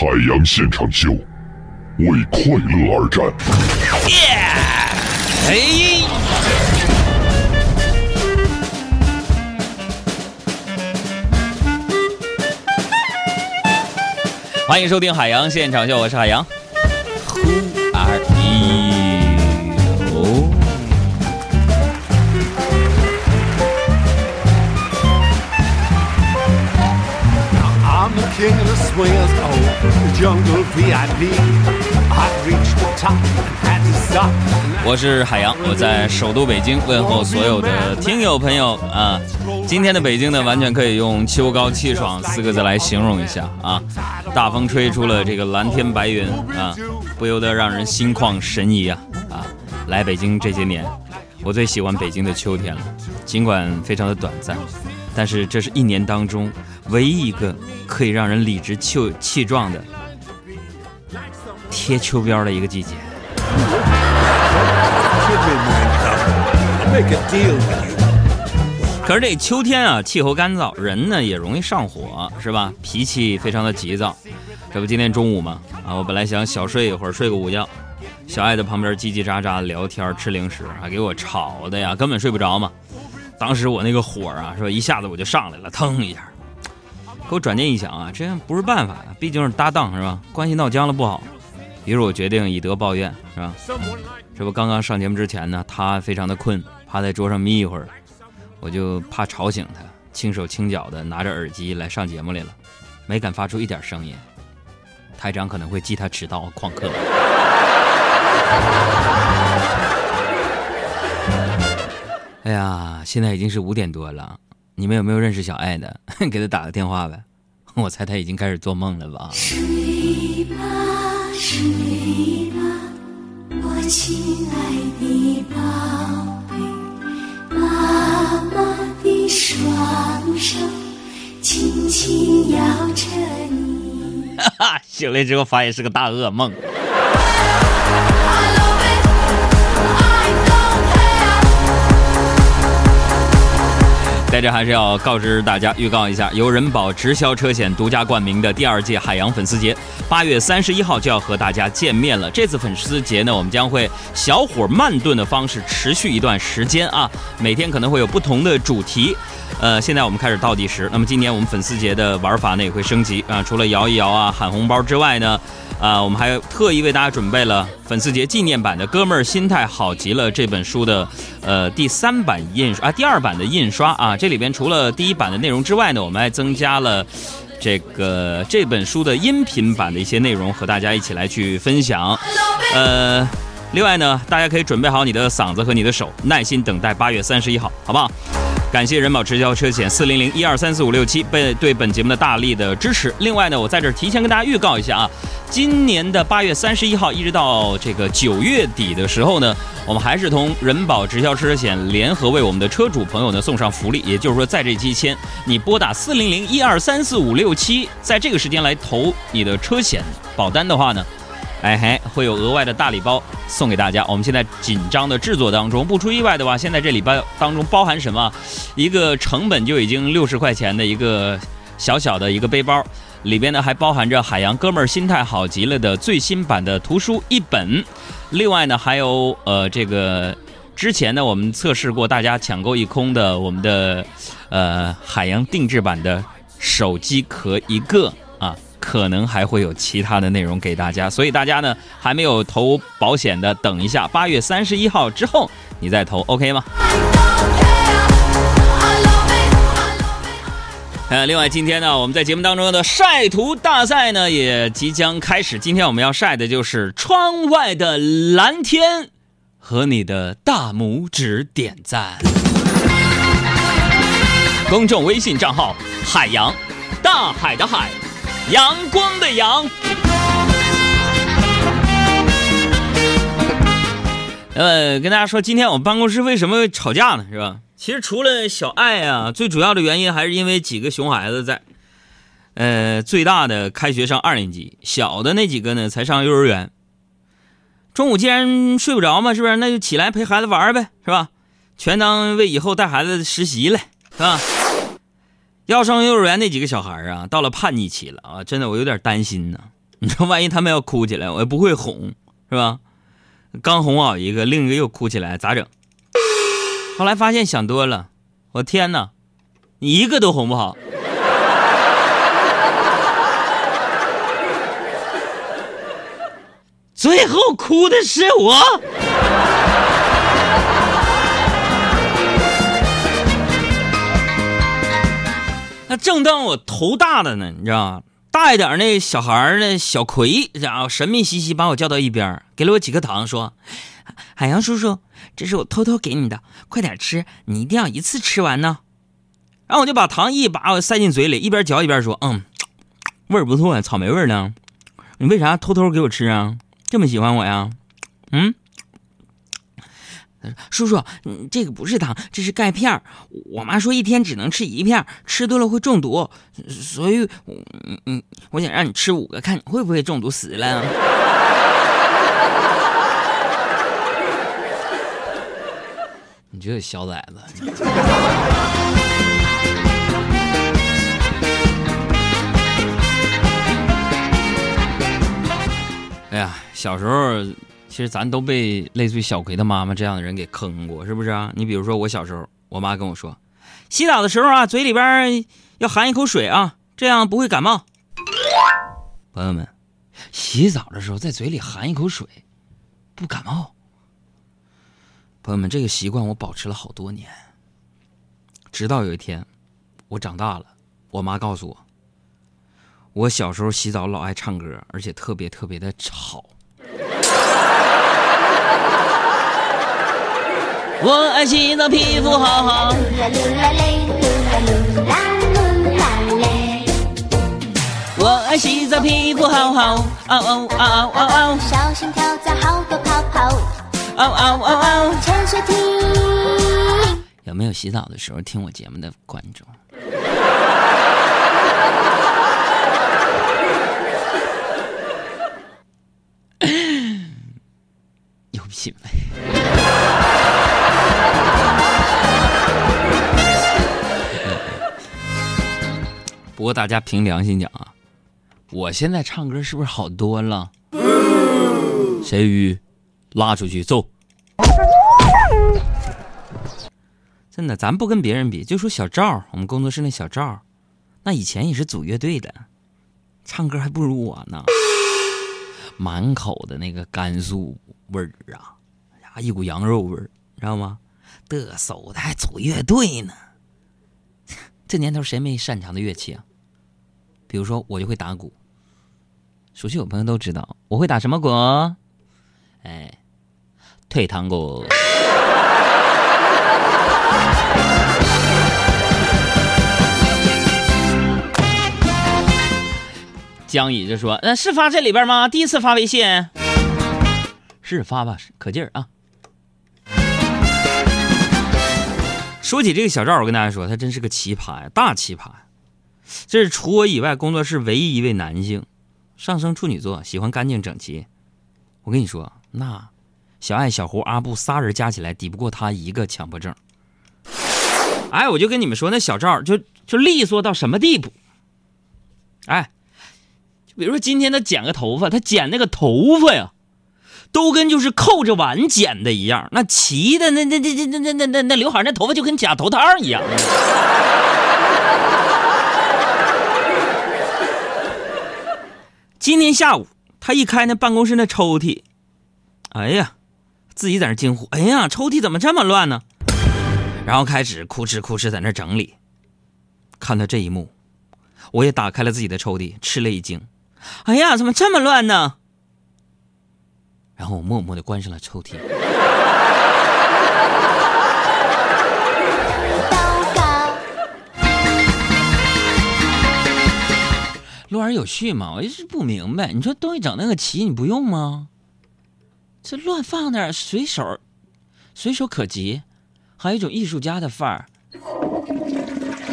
海洋现场秀，为快乐而战。嘿，欢迎收听海洋现场秀，我是海洋。我是海洋，我在首都北京问候所有的听友朋友啊。今天的北京呢，完全可以用“秋高气爽”四个字来形容一下啊。大风吹出了这个蓝天白云啊，不由得让人心旷神怡啊啊！来北京这些年，我最喜欢北京的秋天了，尽管非常的短暂，但是这是一年当中唯一一个可以让人理直气气壮的贴秋膘的一个季节。可是这秋天啊，气候干燥，人呢也容易上火，是吧？脾气非常的急躁。这不今天中午嘛，啊，我本来想小睡一会儿，睡个午觉，小爱在旁边叽叽喳喳聊天吃零食，还给我吵的呀，根本睡不着嘛。当时我那个火啊，是吧，一下子我就上来了，腾一下。可我转念一想啊，这样不是办法呀，毕竟是搭档，是吧？关系闹僵了不好。于是我决定以德报怨，是吧？这不刚刚上节目之前呢，他非常的困，趴在桌上眯一会儿。我就怕吵醒他，轻手轻脚的拿着耳机来上节目来了，没敢发出一点声音。台长可能会记他迟到旷课。哎呀，现在已经是五点多了，你们有没有认识小爱的？给他打个电话呗。我猜他已经开始做梦了吧？睡吧，睡吧，我亲爱的宝贝，妈妈的双手轻轻摇着你。哈，醒来之后发现是个大噩梦。在这还是要告知大家，预告一下，由人保直销车险独家冠名的第二届海洋粉丝节，八月三十一号就要和大家见面了。这次粉丝节呢，我们将会小火慢炖的方式持续一段时间啊，每天可能会有不同的主题。呃，现在我们开始倒计时。那么今年我们粉丝节的玩法呢也会升级啊，除了摇一摇啊、喊红包之外呢，啊，我们还特意为大家准备了粉丝节纪念版的《哥们儿心态好极了》这本书的呃第三版印啊，第二版的印刷啊。这里边除了第一版的内容之外呢，我们还增加了这个这本书的音频版的一些内容，和大家一起来去分享。呃，另外呢，大家可以准备好你的嗓子和你的手，耐心等待八月三十一号，好不好？感谢人保直销车险四零零一二三四五六七被对本节目的大力的支持。另外呢，我在这儿提前跟大家预告一下啊，今年的八月三十一号一直到这个九月底的时候呢，我们还是同人保直销车险联合为我们的车主朋友呢送上福利，也就是说在这期间你拨打四零零一二三四五六七，在这个时间来投你的车险保单的话呢。哎嘿，会有额外的大礼包送给大家。我们现在紧张的制作当中，不出意外的话，现在这礼包当中包含什么？一个成本就已经六十块钱的一个小小的一个背包，里边呢还包含着海洋哥们儿心态好极了的最新版的图书一本，另外呢还有呃这个之前呢我们测试过大家抢购一空的我们的呃海洋定制版的手机壳一个啊。可能还会有其他的内容给大家，所以大家呢还没有投保险的，等一下八月三十一号之后你再投，OK 吗？呃，另外今天呢，我们在节目当中的晒图大赛呢也即将开始。今天我们要晒的就是窗外的蓝天和你的大拇指点赞。公众微信账号：海洋，大海的海，阳光的阳。呃，跟大家说，今天我们办公室为什么吵架呢？是吧？其实除了小爱啊，最主要的原因还是因为几个熊孩子在。呃，最大的开学上二年级，小的那几个呢才上幼儿园。中午既然睡不着嘛，是不是？那就起来陪孩子玩呗，是吧？全当为以后带孩子实习了，是吧？要上幼儿园那几个小孩啊，到了叛逆期了啊，真的我有点担心呢。你说万一他们要哭起来，我也不会哄，是吧？刚哄好一个，另一个又哭起来，咋整？后来发现想多了，我天哪，你一个都哄不好。最后哭的是我。那正当我头大的呢，你知道吗？大一点那小孩儿呢，小葵，然后神秘兮兮把我叫到一边，给了我几颗糖，说：“海洋叔叔，这是我偷偷给你的，快点吃，你一定要一次吃完呢。”然后我就把糖一把我塞进嘴里，一边嚼一边说：“嗯，味儿不错，草莓味儿呢。你为啥偷偷给我吃啊？这么喜欢我呀？嗯？”叔叔，嗯这个不是糖，这是钙片。我妈说一天只能吃一片，吃多了会中毒，所以，嗯嗯，我想让你吃五个，看你会不会中毒死了。你这个小崽子！哎呀，小时候其实咱都被类似于小葵的妈妈这样的人给坑过，是不是啊？你比如说我小时候，我妈跟我说，洗澡的时候啊，嘴里边要含一口水啊，这样不会感冒。朋友们，洗澡的时候在嘴里含一口水，不感冒。朋友们，这个习惯我保持了好多年，直到有一天我长大了，我妈告诉我，我小时候洗澡老爱唱歌，而且特别特别的吵。我爱洗澡，皮肤好好。噜啦噜啦嘞，噜啦噜啦噜啦嘞，我爱洗澡，皮肤好好。嗷嗷嗷嗷嗷嗷小心跳蚤好多泡泡，嗷嗷嗷嗷。潜水艇。有没有洗澡的时候听我节目的观众？过大家凭良心讲啊，我现在唱歌是不是好多了？谁鱼拉出去揍！真的，咱不跟别人比，就说小赵，我们工作室那小赵，那以前也是组乐队的，唱歌还不如我呢，满口的那个甘肃味儿啊，呀，一股羊肉味儿，知道吗？嘚瑟的还组乐队呢。这年头谁没擅长的乐器啊？比如说我就会打鼓，熟悉我朋友都知道，我会打什么鼓？哎，退堂鼓。江乙就说：“呃，是发这里边吗？第一次发微信，是发吧，可劲儿啊！”说起这个小赵，我跟大家说，他真是个奇葩呀，大奇葩呀！这是除我以外工作室唯一一位男性，上升处女座，喜欢干净整齐。我跟你说，那小爱、小胡、阿布仨人加起来抵不过他一个强迫症。哎，我就跟你们说，那小赵就就利索到什么地步？哎，就比如说今天他剪个头发，他剪那个头发呀，都跟就是扣着碗剪的一样，那齐的那那那那那那那那刘海那头发就跟假头套一样。今天下午，他一开那办公室那抽屉，哎呀，自己在那惊呼：“哎呀，抽屉怎么这么乱呢？”然后开始哭哧哭哧在那整理。看到这一幕，我也打开了自己的抽屉，吃了一惊：“哎呀，怎么这么乱呢？”然后我默默的关上了抽屉。玩有序嘛，我就是不明白，你说东西整那个齐，你不用吗？这乱放那儿，随手随手可及，还有一种艺术家的范儿。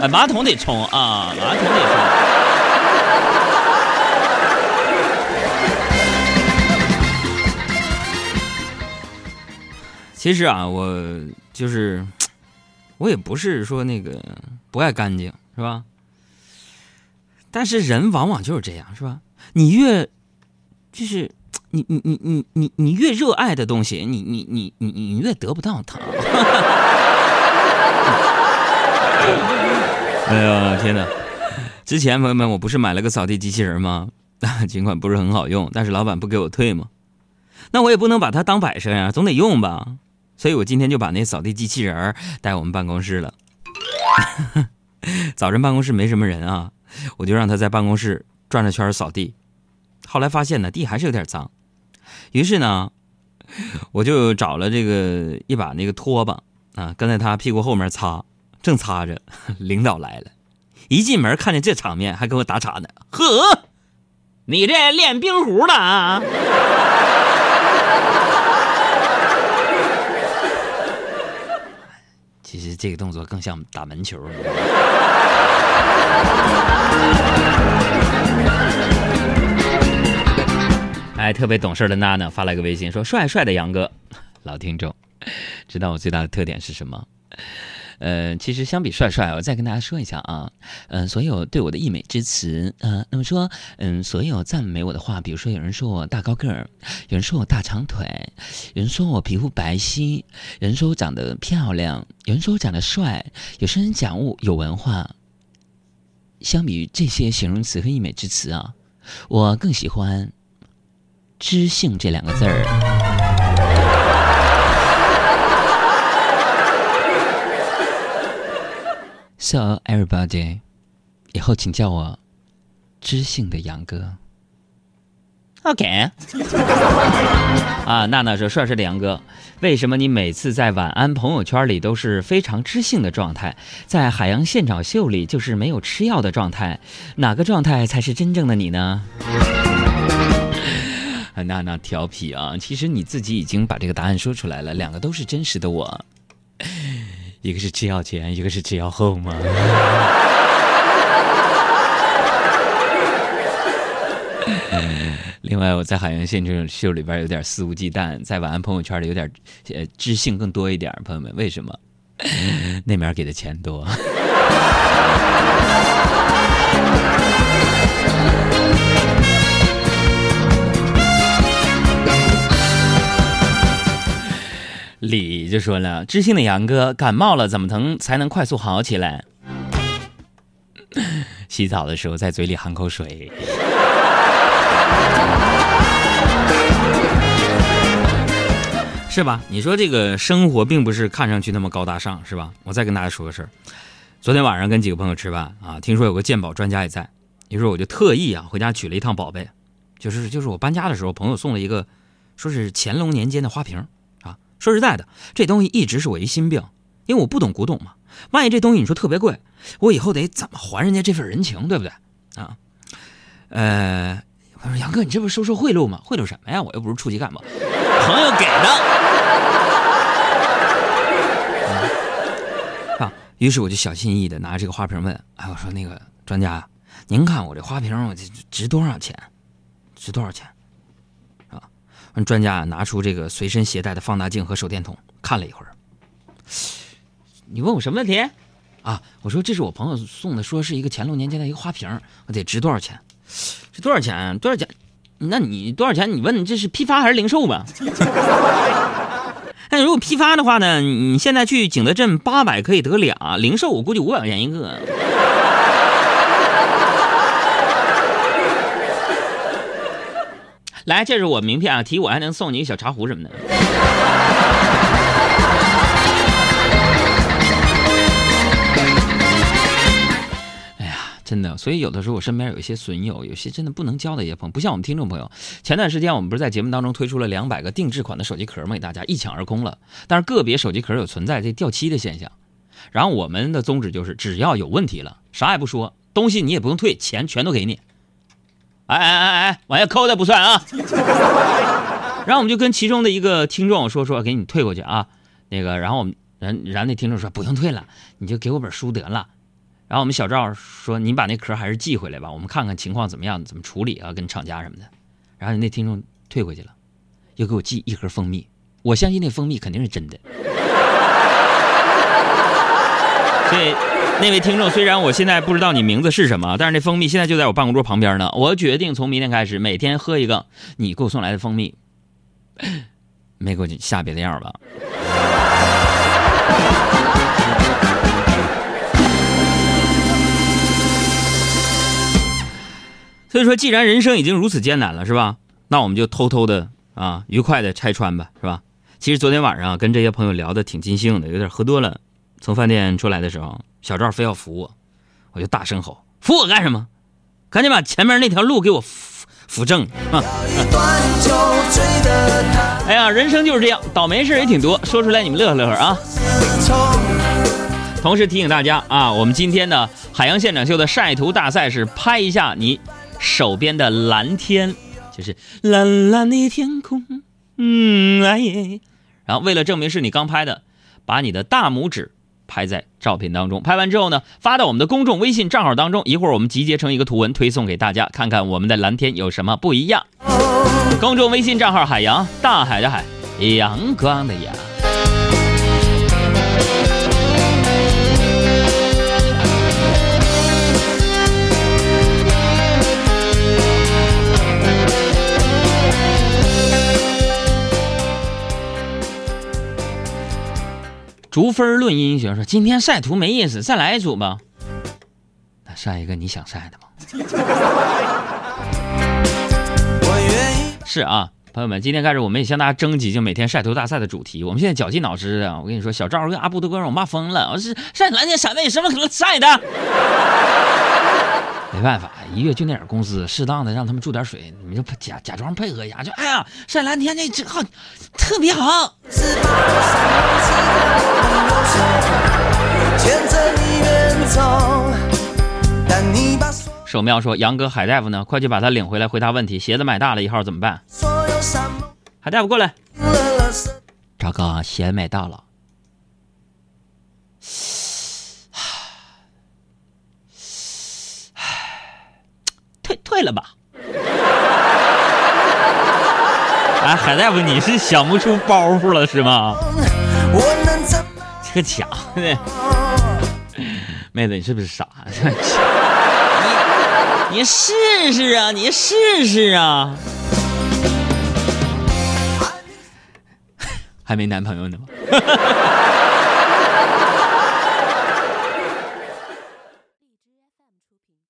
哎，马桶得冲啊，马桶得冲。其实啊，我就是，我也不是说那个不爱干净，是吧？但是人往往就是这样，是吧？你越就是你你你你你你越热爱的东西，你你你你你越得不到它。哎呀天哪！之前朋友们，我不是买了个扫地机器人吗？尽管不是很好用，但是老板不给我退嘛，那我也不能把它当摆设呀，总得用吧。所以我今天就把那扫地机器人儿带我们办公室了。早晨办公室没什么人啊，我就让他在办公室转着圈扫地。后来发现呢，地还是有点脏，于是呢，我就找了这个一把那个拖把啊，跟在他屁股后面擦，正擦着，领导来了，一进门看见这场面，还跟我打岔呢，呵，你这练冰壶的啊？其实这个动作更像打门球。哎，特别懂事的娜娜发来个微信说：“帅帅的杨哥，老听众，知道我最大的特点是什么？呃，其实相比帅帅，我再跟大家说一下啊，嗯、所有对我的溢美之词，呃，那么说，嗯，所有赞美我的话，比如说有人说我大高个儿，有人说我大长腿，有人说我皮肤白皙，有人说我长得漂亮，有人说我长得帅，有些人讲我有文化。相比于这些形容词和溢美之词啊，我更喜欢‘知性’这两个字儿。So everybody，以后请叫我知性的杨哥。OK。啊，娜娜说：“帅帅的杨哥，为什么你每次在晚安朋友圈里都是非常知性的状态，在海洋现场秀里就是没有吃药的状态？哪个状态才是真正的你呢？”，娜娜调皮啊！其实你自己已经把这个答案说出来了，两个都是真实的我，一个是吃药前，一个是吃药后嘛。另外，我在海洋现场秀里边有点肆无忌惮，在晚安朋友圈里有点呃知性更多一点。朋友们，为什么？那面给的钱多。李就说了：“知性的杨哥感冒了，怎么能才能快速好起来？洗澡的时候在嘴里含口水。” 是吧？你说这个生活并不是看上去那么高大上，是吧？我再跟大家说个事儿，昨天晚上跟几个朋友吃饭啊，听说有个鉴宝专家也在，于是我就特意啊回家取了一趟宝贝，就是就是我搬家的时候，朋友送了一个，说是乾隆年间的花瓶啊。说实在的，这东西一直是我一心病，因为我不懂古董嘛。万一这东西你说特别贵，我以后得怎么还人家这份人情，对不对？啊，呃，我说杨哥，你这不是收受贿赂吗？贿赂什么呀？我又不是处级干部，朋友给的。啊，于是我就小心翼翼的拿着这个花瓶问，哎，我说那个专家，您看我这花瓶，我这值多少钱？值多少钱？啊，专家拿出这个随身携带的放大镜和手电筒看了一会儿。你问我什么问题？啊，我说这是我朋友送的，说是一个乾隆年间的一个花瓶，我得值多少钱？这多少钱？多少钱？那你多少钱？你问这是批发还是零售吧？那如果批发的话呢？你现在去景德镇八百可以得俩，零售我估计五百块钱一个。来，这是我名片啊，提我还能送你一个小茶壶什么的。真的，所以有的时候我身边有一些损友，有些真的不能交的一些朋友，不像我们听众朋友。前段时间我们不是在节目当中推出了两百个定制款的手机壳吗？给大家一抢而空了。但是个别手机壳有存在这掉漆的现象，然后我们的宗旨就是，只要有问题了，啥也不说，东西你也不用退，钱全都给你。哎哎哎哎，往下扣的不算啊。然后我们就跟其中的一个听众说说，给你退过去啊。那个，然后我们然然那听众说不用退了，你就给我本书得了。然后我们小赵说，你把那壳还是寄回来吧，我们看看情况怎么样，怎么处理啊，跟厂家什么的。然后那听众退回去了，又给我寄一盒蜂蜜，我相信那蜂蜜肯定是真的。所以那位听众，虽然我现在不知道你名字是什么，但是那蜂蜜现在就在我办公桌旁边呢。我决定从明天开始每天喝一个你给我送来的蜂蜜，没给我下别的样吧？所以说，既然人生已经如此艰难了，是吧？那我们就偷偷的啊，愉快的拆穿吧，是吧？其实昨天晚上啊，跟这些朋友聊的挺尽兴的，有点喝多了。从饭店出来的时候，小赵非要扶我，我就大声吼：“扶我干什么？赶紧把前面那条路给我扶扶正啊！” 哎呀，人生就是这样，倒霉事儿也挺多，说出来你们乐呵乐呵啊。同时提醒大家啊，我们今天的海洋现场秀的晒图大赛是拍一下你手边的蓝天，就是蓝蓝的天空，嗯哎耶。然后为了证明是你刚拍的，把你的大拇指拍在照片当中。拍完之后呢，发到我们的公众微信账号当中，一会儿我们集结成一个图文推送给大家，看看我们的蓝天有什么不一样。公众微信账号海洋，大海的海，阳光的阳。逐分论英雄说：“今天晒图没意思，再来一组吧。”那晒一个你想晒的吗？是啊，朋友们，今天开始我们也向大家征集，就每天晒图大赛的主题。我们现在绞尽脑汁啊！我跟你说，小赵跟阿布都给我骂疯了。我是晒蓝天，晒那有什么可晒的？没办法，一月就那点工资，适当的让他们注点水，你们就假假装配合一下，就哎呀，晒蓝天那这好，特别好。守庙说：“杨哥，海大夫呢？快去把他领回来，回答问题。鞋子买大了一号怎么办所有山盟？”海大夫过来。赵哥，鞋买大了。退退了吧。哎，海大夫，你是想不出包袱了是吗？个假的，妹子，你是不是傻？你你试试啊，你试试啊。还没男朋友呢吗？